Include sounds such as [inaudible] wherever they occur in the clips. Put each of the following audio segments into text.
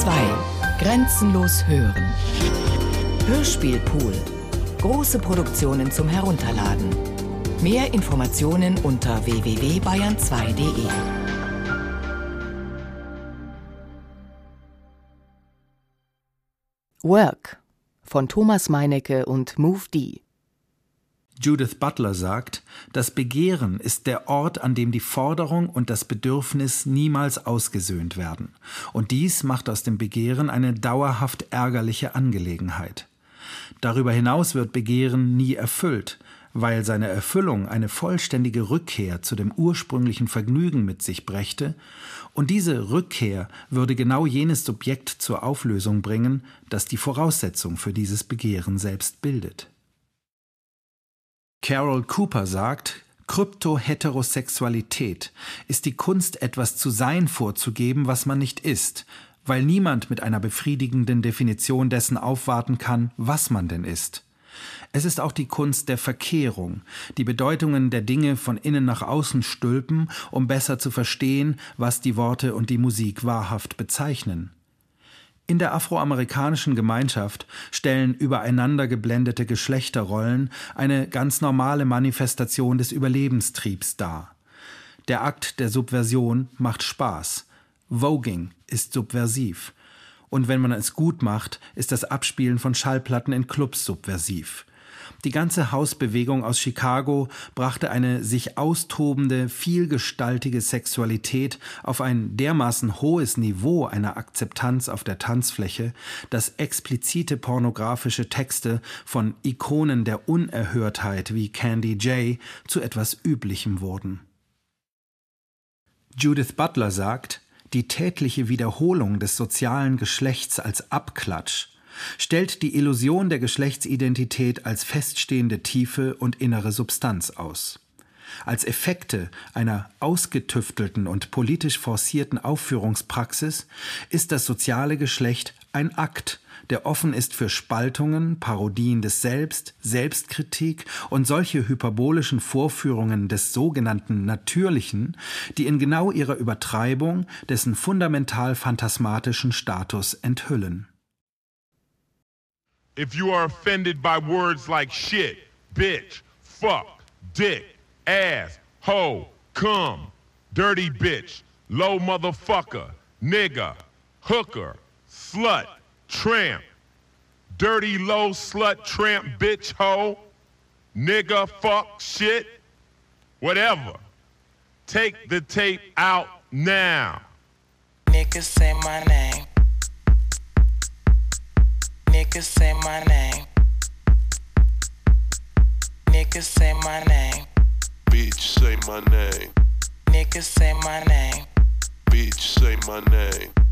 2. Grenzenlos hören. Hörspielpool. Große Produktionen zum Herunterladen. Mehr Informationen unter www.bayern2.de. Work von Thomas Meinecke und Move D. Judith Butler sagt, das Begehren ist der Ort, an dem die Forderung und das Bedürfnis niemals ausgesöhnt werden. Und dies macht aus dem Begehren eine dauerhaft ärgerliche Angelegenheit. Darüber hinaus wird Begehren nie erfüllt, weil seine Erfüllung eine vollständige Rückkehr zu dem ursprünglichen Vergnügen mit sich brächte, und diese Rückkehr würde genau jenes Subjekt zur Auflösung bringen, das die Voraussetzung für dieses Begehren selbst bildet. Carol Cooper sagt, Kryptoheterosexualität ist die Kunst, etwas zu sein vorzugeben, was man nicht ist, weil niemand mit einer befriedigenden Definition dessen aufwarten kann, was man denn ist. Es ist auch die Kunst der Verkehrung, die Bedeutungen der Dinge von innen nach außen stülpen, um besser zu verstehen, was die Worte und die Musik wahrhaft bezeichnen. In der afroamerikanischen Gemeinschaft stellen übereinander geblendete Geschlechterrollen eine ganz normale Manifestation des Überlebenstriebs dar. Der Akt der Subversion macht Spaß. Voging ist subversiv. Und wenn man es gut macht, ist das Abspielen von Schallplatten in Clubs subversiv. Die ganze Hausbewegung aus Chicago brachte eine sich austobende, vielgestaltige Sexualität auf ein dermaßen hohes Niveau einer Akzeptanz auf der Tanzfläche, dass explizite pornografische Texte von Ikonen der Unerhörtheit wie Candy J zu etwas Üblichem wurden. Judith Butler sagt, die tätliche Wiederholung des sozialen Geschlechts als Abklatsch stellt die Illusion der Geschlechtsidentität als feststehende Tiefe und innere Substanz aus. Als Effekte einer ausgetüftelten und politisch forcierten Aufführungspraxis ist das soziale Geschlecht ein Akt, der offen ist für Spaltungen, Parodien des Selbst, Selbstkritik und solche hyperbolischen Vorführungen des sogenannten Natürlichen, die in genau ihrer Übertreibung dessen fundamental phantasmatischen Status enthüllen. If you are offended by words like shit, bitch, fuck, dick, ass, hoe, cum, dirty bitch, low motherfucker, nigga, hooker, slut, tramp, dirty low slut, tramp, bitch, hoe, nigga, fuck, shit, whatever. Take the tape out now. Niggas say my name. Niggas say my name. Niggas say my name. Bitch, say my name. Niggas say my name. Bitch, say my name.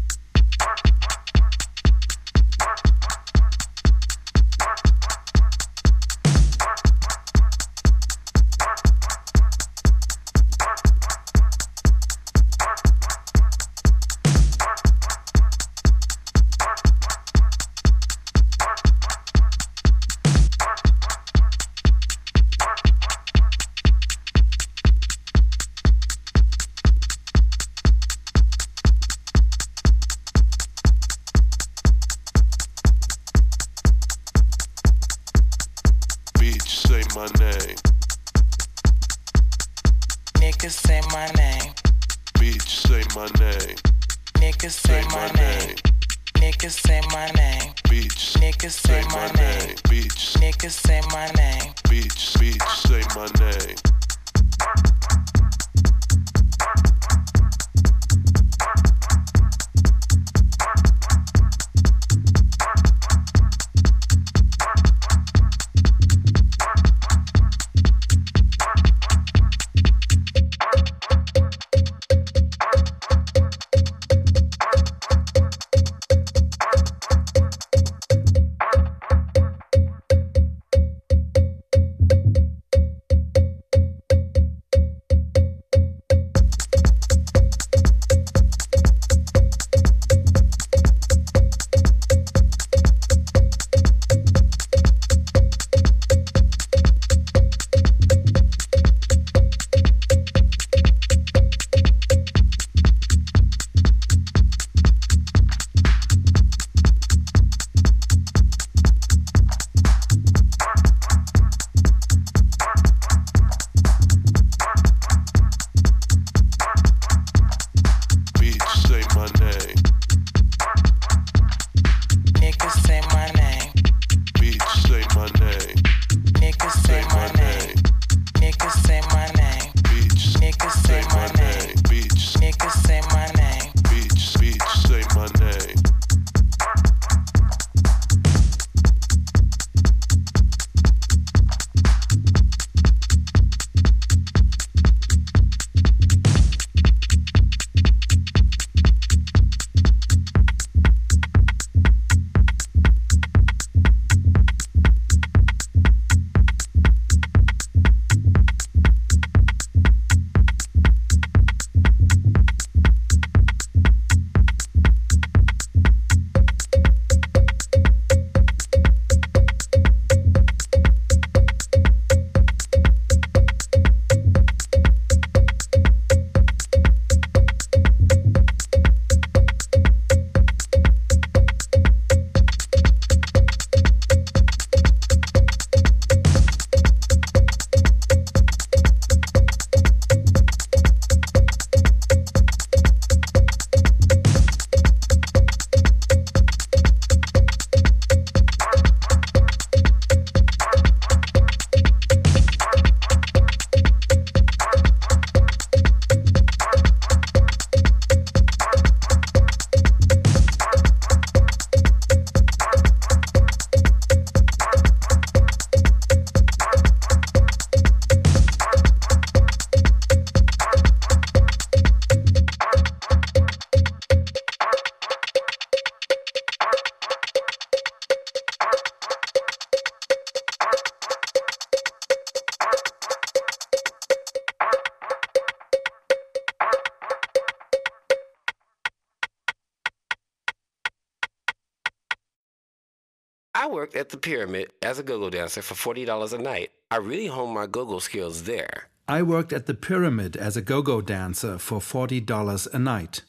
Worked at the Pyramid as a go-go dancer for $40 a night. I really honed my go-go skills there. I worked at the Pyramid as a go go dancer for $40 a night.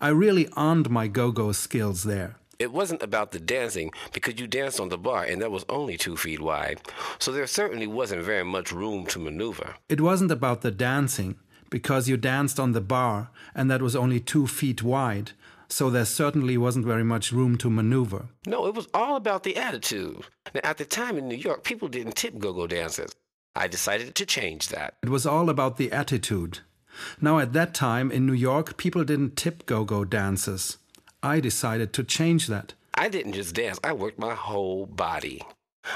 I really earned my go go skills there. It wasn't about the dancing because you danced on the bar and that was only two feet wide. So there certainly wasn't very much room to maneuver. It wasn't about the dancing, because you danced on the bar and that was only two feet wide, so there certainly wasn't very much room to maneuver. No, it was all about the attitude. Now, at the time in New York, people didn't tip go-go dancers. I decided to change that. It was all about the attitude. Now, at that time in New York, people didn't tip go go dancers. I decided to change that. I didn't just dance, I worked my whole body.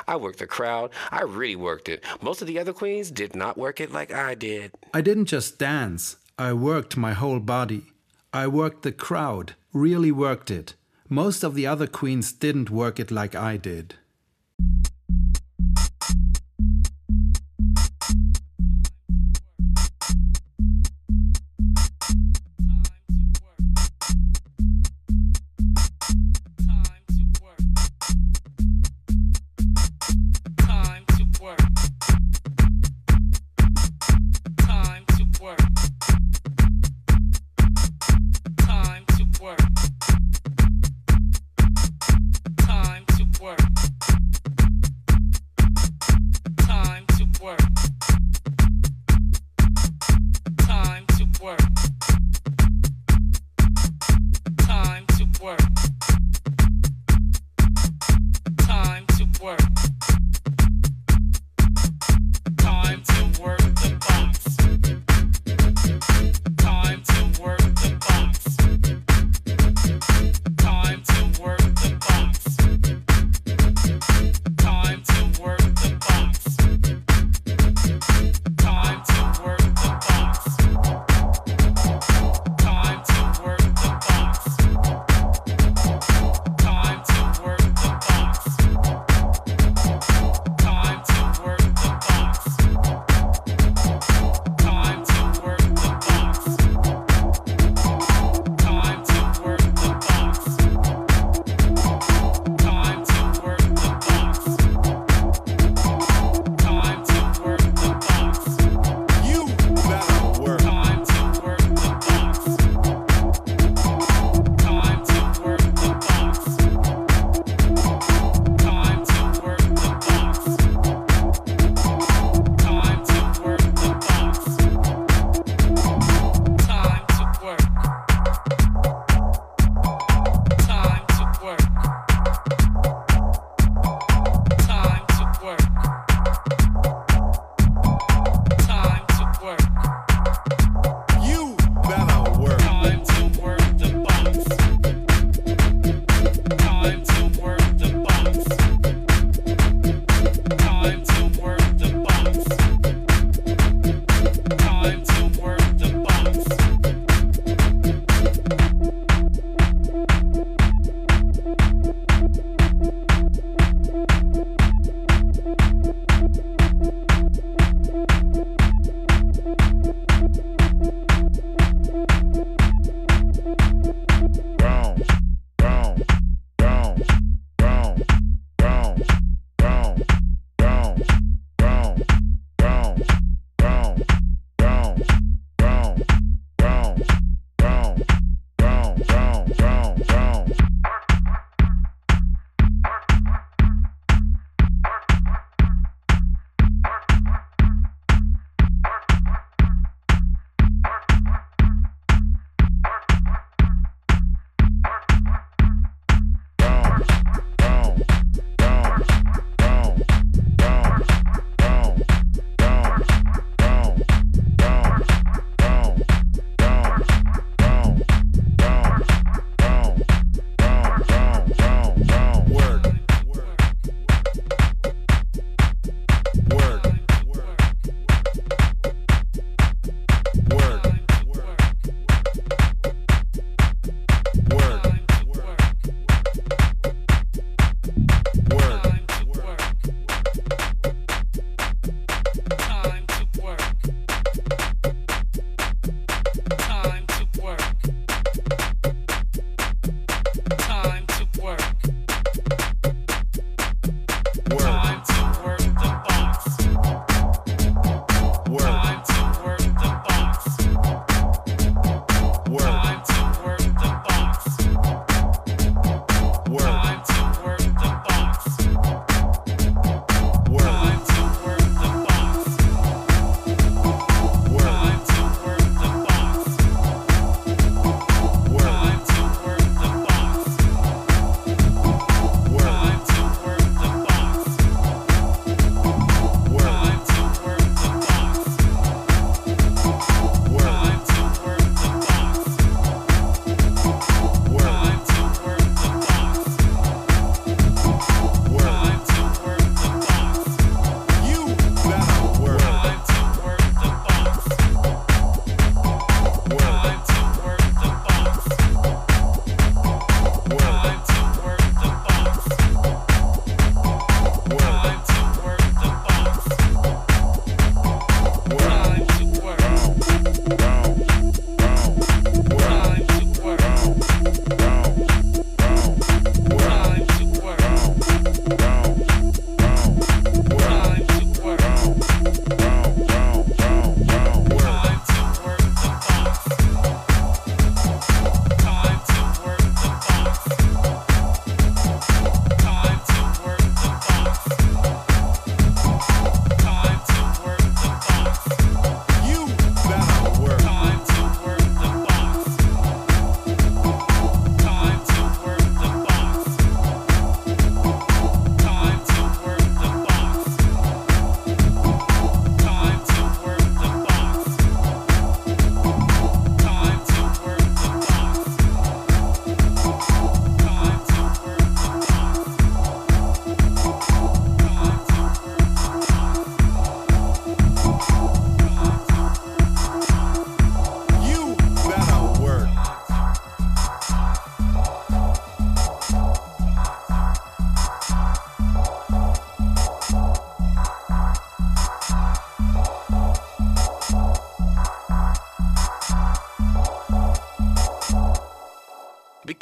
I worked the crowd. I really worked it. Most of the other queens did not work it like I did. I didn't just dance, I worked my whole body. I worked the crowd, really worked it. Most of the other queens didn't work it like I did.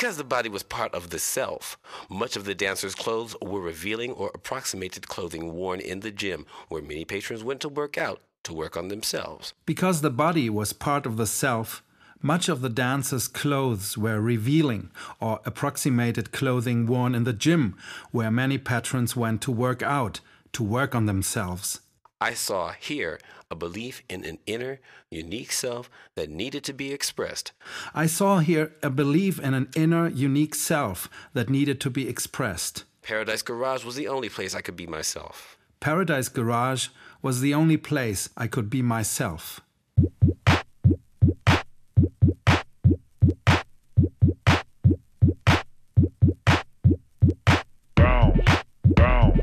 Because the body was part of the self, much of the dancer's clothes were revealing or approximated clothing worn in the gym where many patrons went to work out to work on themselves. Because the body was part of the self, much of the dancer's clothes were revealing or approximated clothing worn in the gym where many patrons went to work out to work on themselves. I saw here a belief in an inner, unique self that needed to be expressed. I saw here a belief in an inner, unique self that needed to be expressed. Paradise Garage was the only place I could be myself. Paradise Garage was the only place I could be myself. Boom.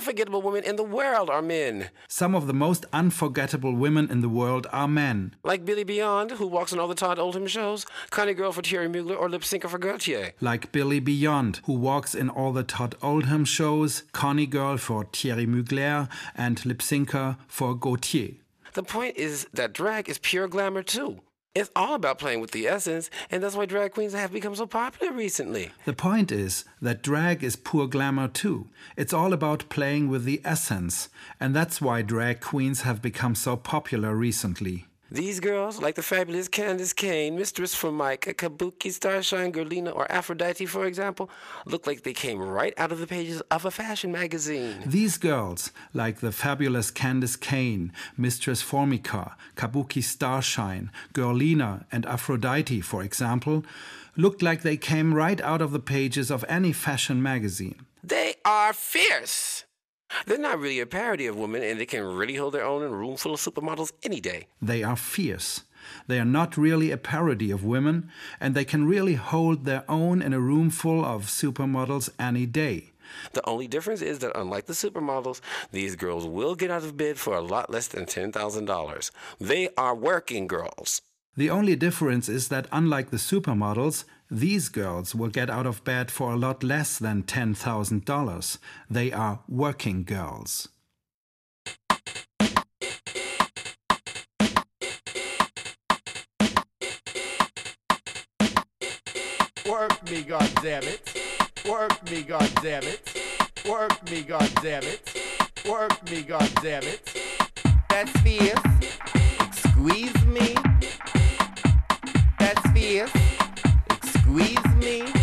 Unforgettable women in the world are men. Some of the most unforgettable women in the world are men. Like Billy Beyond, who walks on all the Todd Oldham shows, Connie Girl for Thierry Mugler, or Lypsinka for Gaultier. Like Billy Beyond, who walks in all the Todd Oldham shows, Connie Girl for Thierry Mugler, and Lypsinka for Gaultier. The point is that drag is pure glamour too. It's all about playing with the essence, and that's why drag queens have become so popular recently. The point is that drag is poor glamour too. It's all about playing with the essence, and that's why drag queens have become so popular recently. These girls, like the fabulous Candis Cayne, Mistress Formica, Kabuki, Starshine, Girlina, or Aphrodite, for example, look like they came right out of the pages of a fashion magazine. These girls, like the fabulous Candis Cayne, Mistress Formica, Kabuki Starshine, Girlina, and Aphrodite, for example, looked like they came right out of the pages of any fashion magazine. They are fierce. They're not really a parody of women, and they can really hold their own in a room full of supermodels any day. They are fierce. They are not really a parody of women, and they can really hold their own in a room full of supermodels any day. The only difference is that, unlike the supermodels, these girls will get out of bed for a lot less than $10,000. They are working girls. The only difference is that, unlike the supermodels, these girls will get out of bed for a lot less than $10,000. They are working girls. Work me, goddammit. Work me, goddammit. Work me, goddammit. Work me, goddammit. That's fierce. Squeeze me. That's fierce. Squeeze me.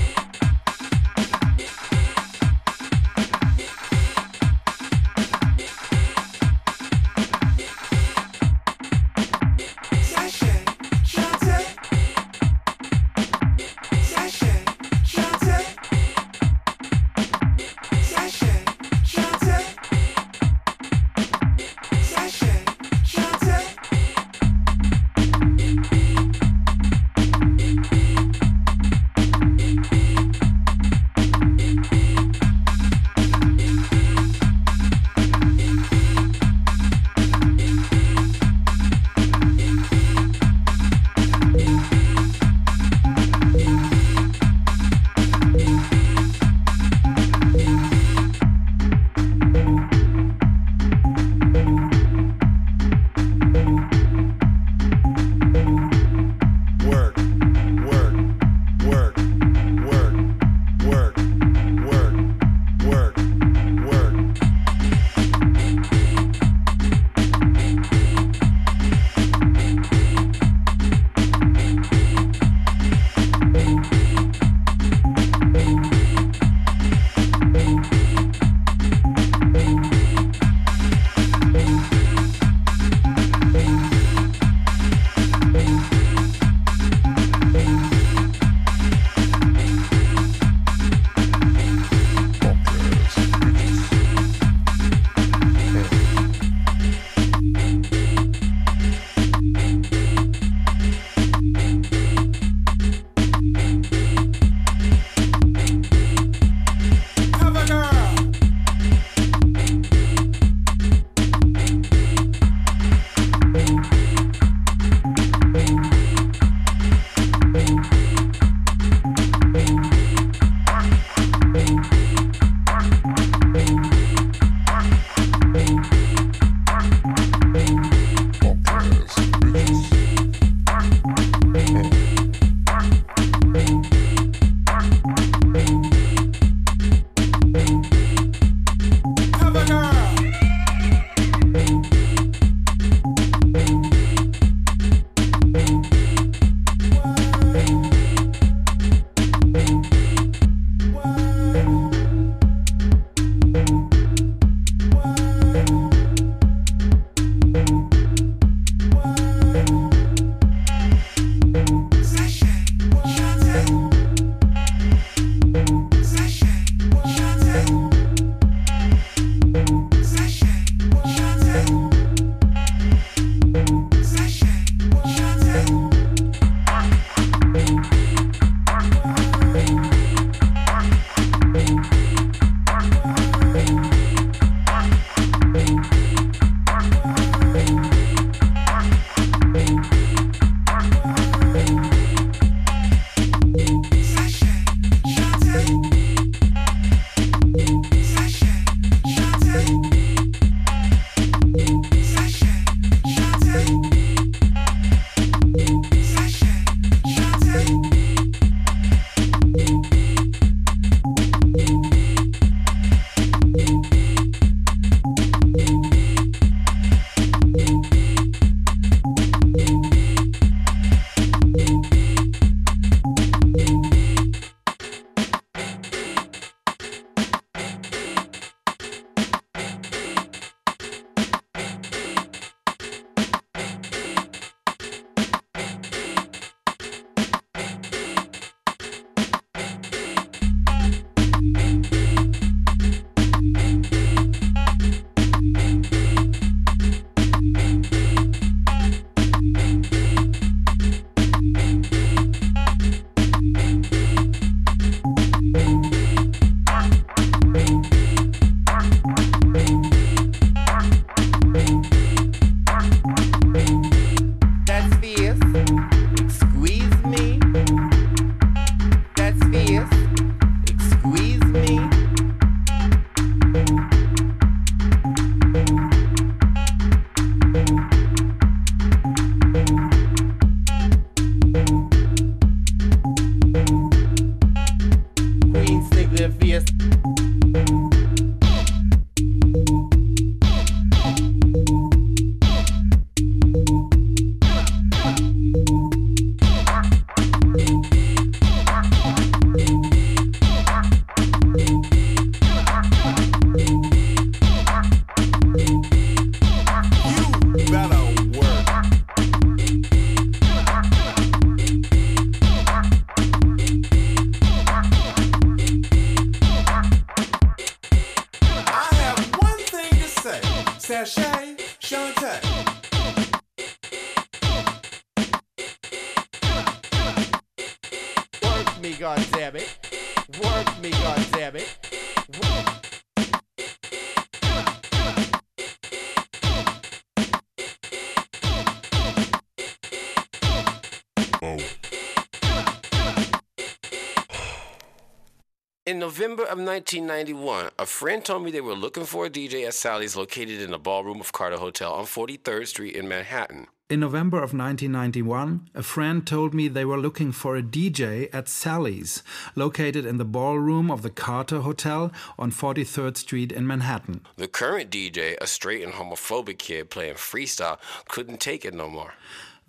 In November of 1991, a friend told me they were looking for a DJ at Sally's located in the ballroom of Carter Hotel on 43rd Street in Manhattan. In November of 1991, a friend told me they were looking for a DJ at Sally's, located in the ballroom of the Carter Hotel on 43rd Street in Manhattan. The current DJ, a straight and homophobic kid playing freestyle, couldn't take it no more.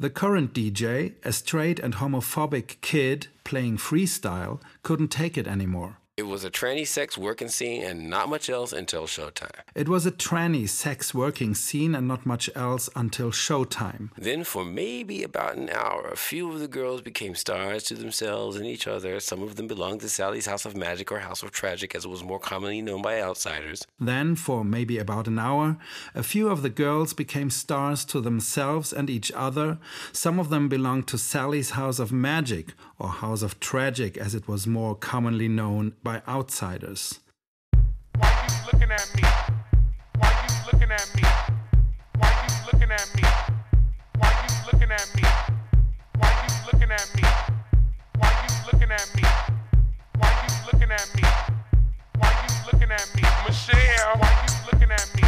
The current DJ, a straight and homophobic kid playing freestyle, couldn't take it anymore. It was a tranny sex working scene and not much else until showtime. It was a tranny sex working scene and not much else until showtime. Then, for maybe about an hour, a few of the girls became stars to themselves and each other. Some of them belonged to Sally's House of Magic or House of Tragic, as it was more commonly known by outsiders. Then, for maybe about an hour, a few of the girls became stars to themselves and each other. Some of them belonged to Sally's House of Magic, or House of Tragic as it was more commonly known by outsiders. Michelle, why you looking at me?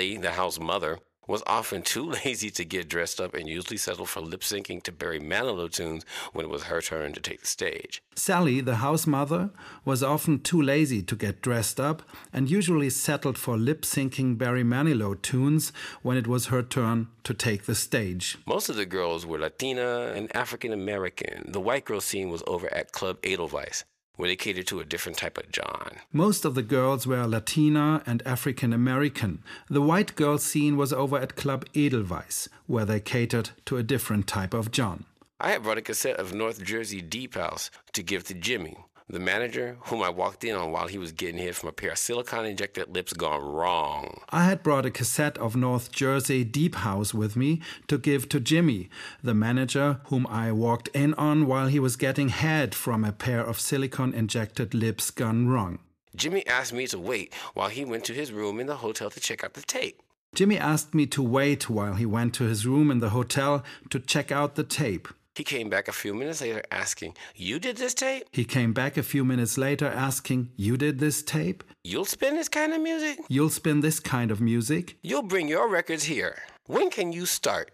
Sally, the house mother, was often too [laughs] lazy to get dressed up and usually settled for lip syncing to Barry Manilow tunes when it was her turn to take the stage. Sally, the house mother, was often too lazy to get dressed up and usually settled for lip syncing Barry Manilow tunes when it was her turn to take the stage. Most of the girls were Latina and African American. The white girl scene was over at Club Edelweiss, where they catered to a different type of John. Most of the girls were Latina and African American. The white girl scene was over at Club Edelweiss, where they catered to a different type of John. I had brought a cassette of North Jersey Deep House to give to Jimmy, the manager, whom I walked in on while he was getting hit from a pair of silicone injected lips gone wrong. I had brought a cassette of North Jersey Deep House with me to give to Jimmy, the manager whom I walked in on while he was getting head from a pair of silicone injected lips gone wrong. Jimmy asked me to wait while he went to his room in the hotel to check out the tape. Jimmy asked me to wait while he went to his room in the hotel to check out the tape. He came back a few minutes later asking, You did this tape? He came back a few minutes later asking, You did this tape? You'll spin this kind of music? You'll spin this kind of music? You'll bring your records here. When can you start?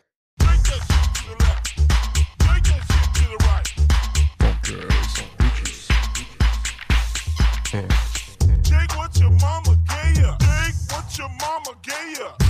Take what your mama gave ya. Take what your mama gave ya.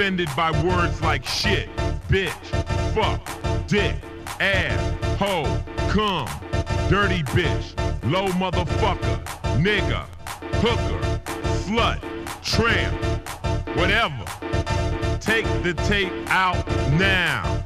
Offended by words like shit, bitch, fuck, dick, ass, hoe, cum, dirty bitch, low motherfucker, nigga, hooker, slut, tramp, whatever, take the tape out now.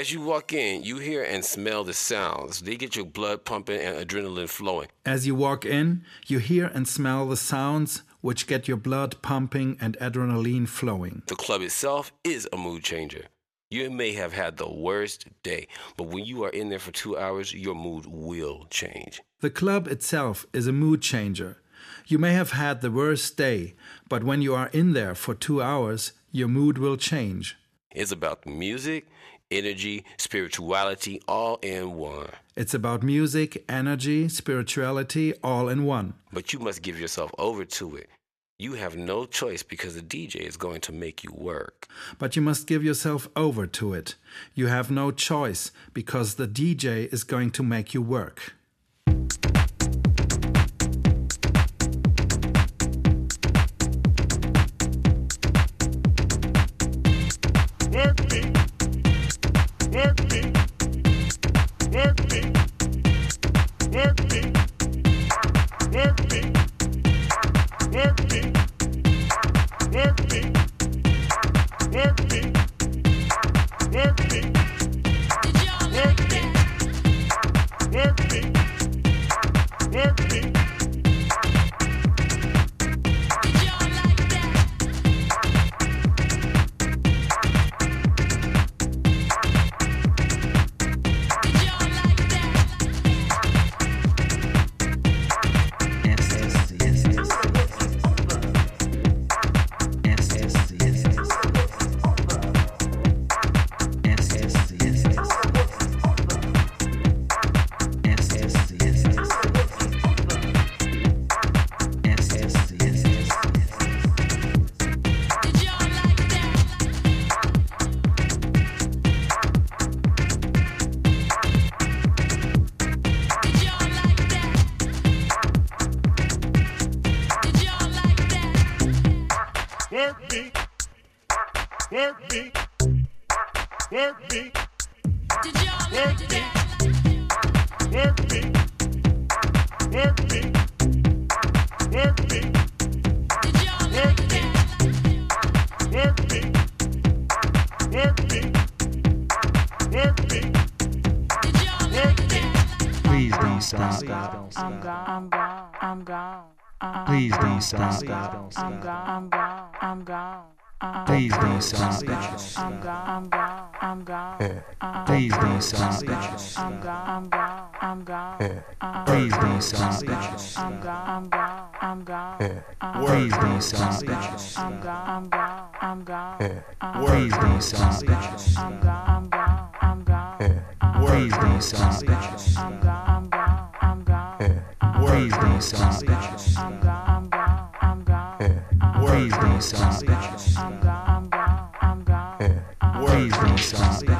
As you walk in, you hear and smell the sounds. They get your blood pumping and adrenaline flowing. As you walk in, you hear and smell the sounds which get your blood pumping and adrenaline flowing. The club itself is a mood changer. You may have had the worst day, but when you are in there for two hours, your mood will change. The club itself is a mood changer. You may have had the worst day, but when you are in there for two hours, your mood will change. It's about the music, energy, spirituality, all in one. It's about music, energy, spirituality, all in one. But you must give yourself over to it. You have no choice because the DJ is going to make you work. But you must give yourself over to it. You have no choice because the DJ is going to make you work. Work me. Work me. I'm gone. I'm gone. I'm gone. I'm Please don't stop. I'm gone. I'm gone. I'm gone. Please don't stop. I'm gone. I'm gone. I'm gone. Please don't stop. I'm gone. I'm gone. I'm gone. Please don't stop. I'm gone. I'm gone. I'm gone. Please don't stop. I'm gone. I'm gone. I'm gone. Please stop. I'm gone. I'm gone. I'm gone. Please don't stop. I'm gone non-stop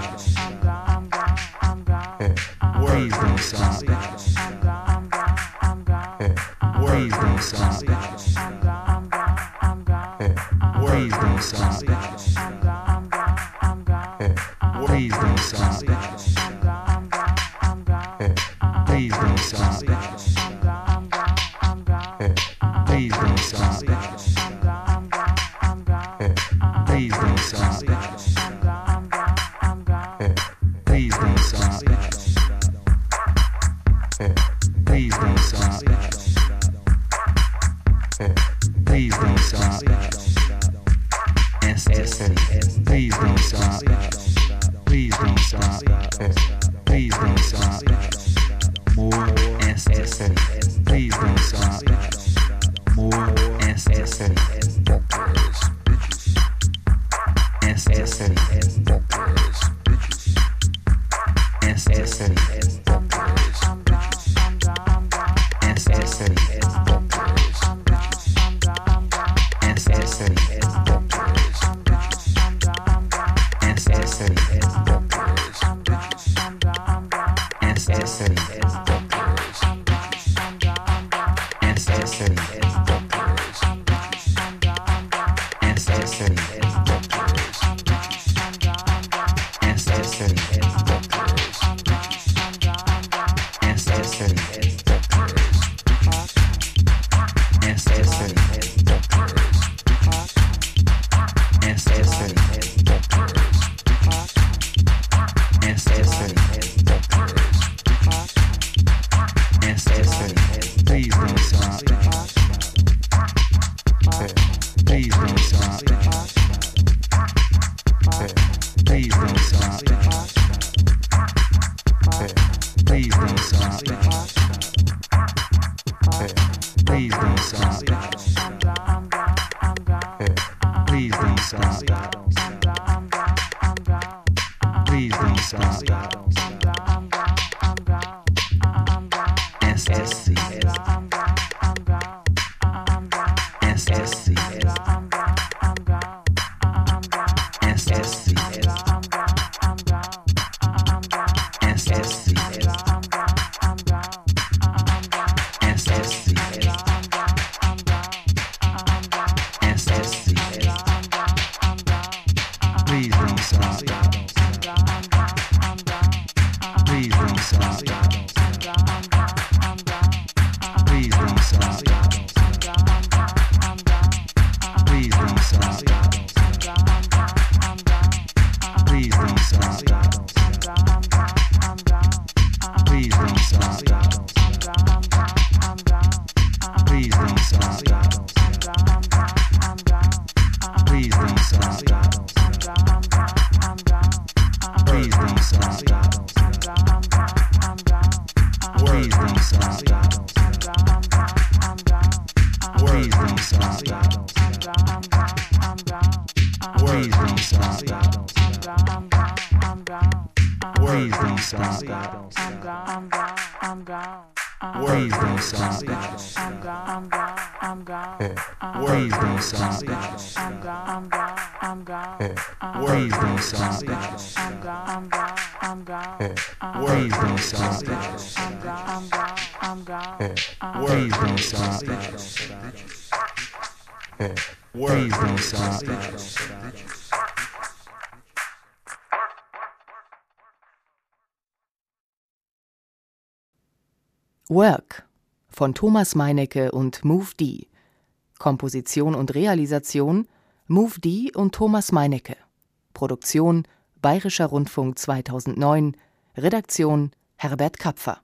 Center. Please don't stop. Please don't stop. Please don't stop. Please don't stop. Work von Thomas Meinecke und Move D. Komposition und Realisation Move D und Thomas Meinecke. Produktion Bayerischer Rundfunk 2009. Redaktion Herbert Kapfer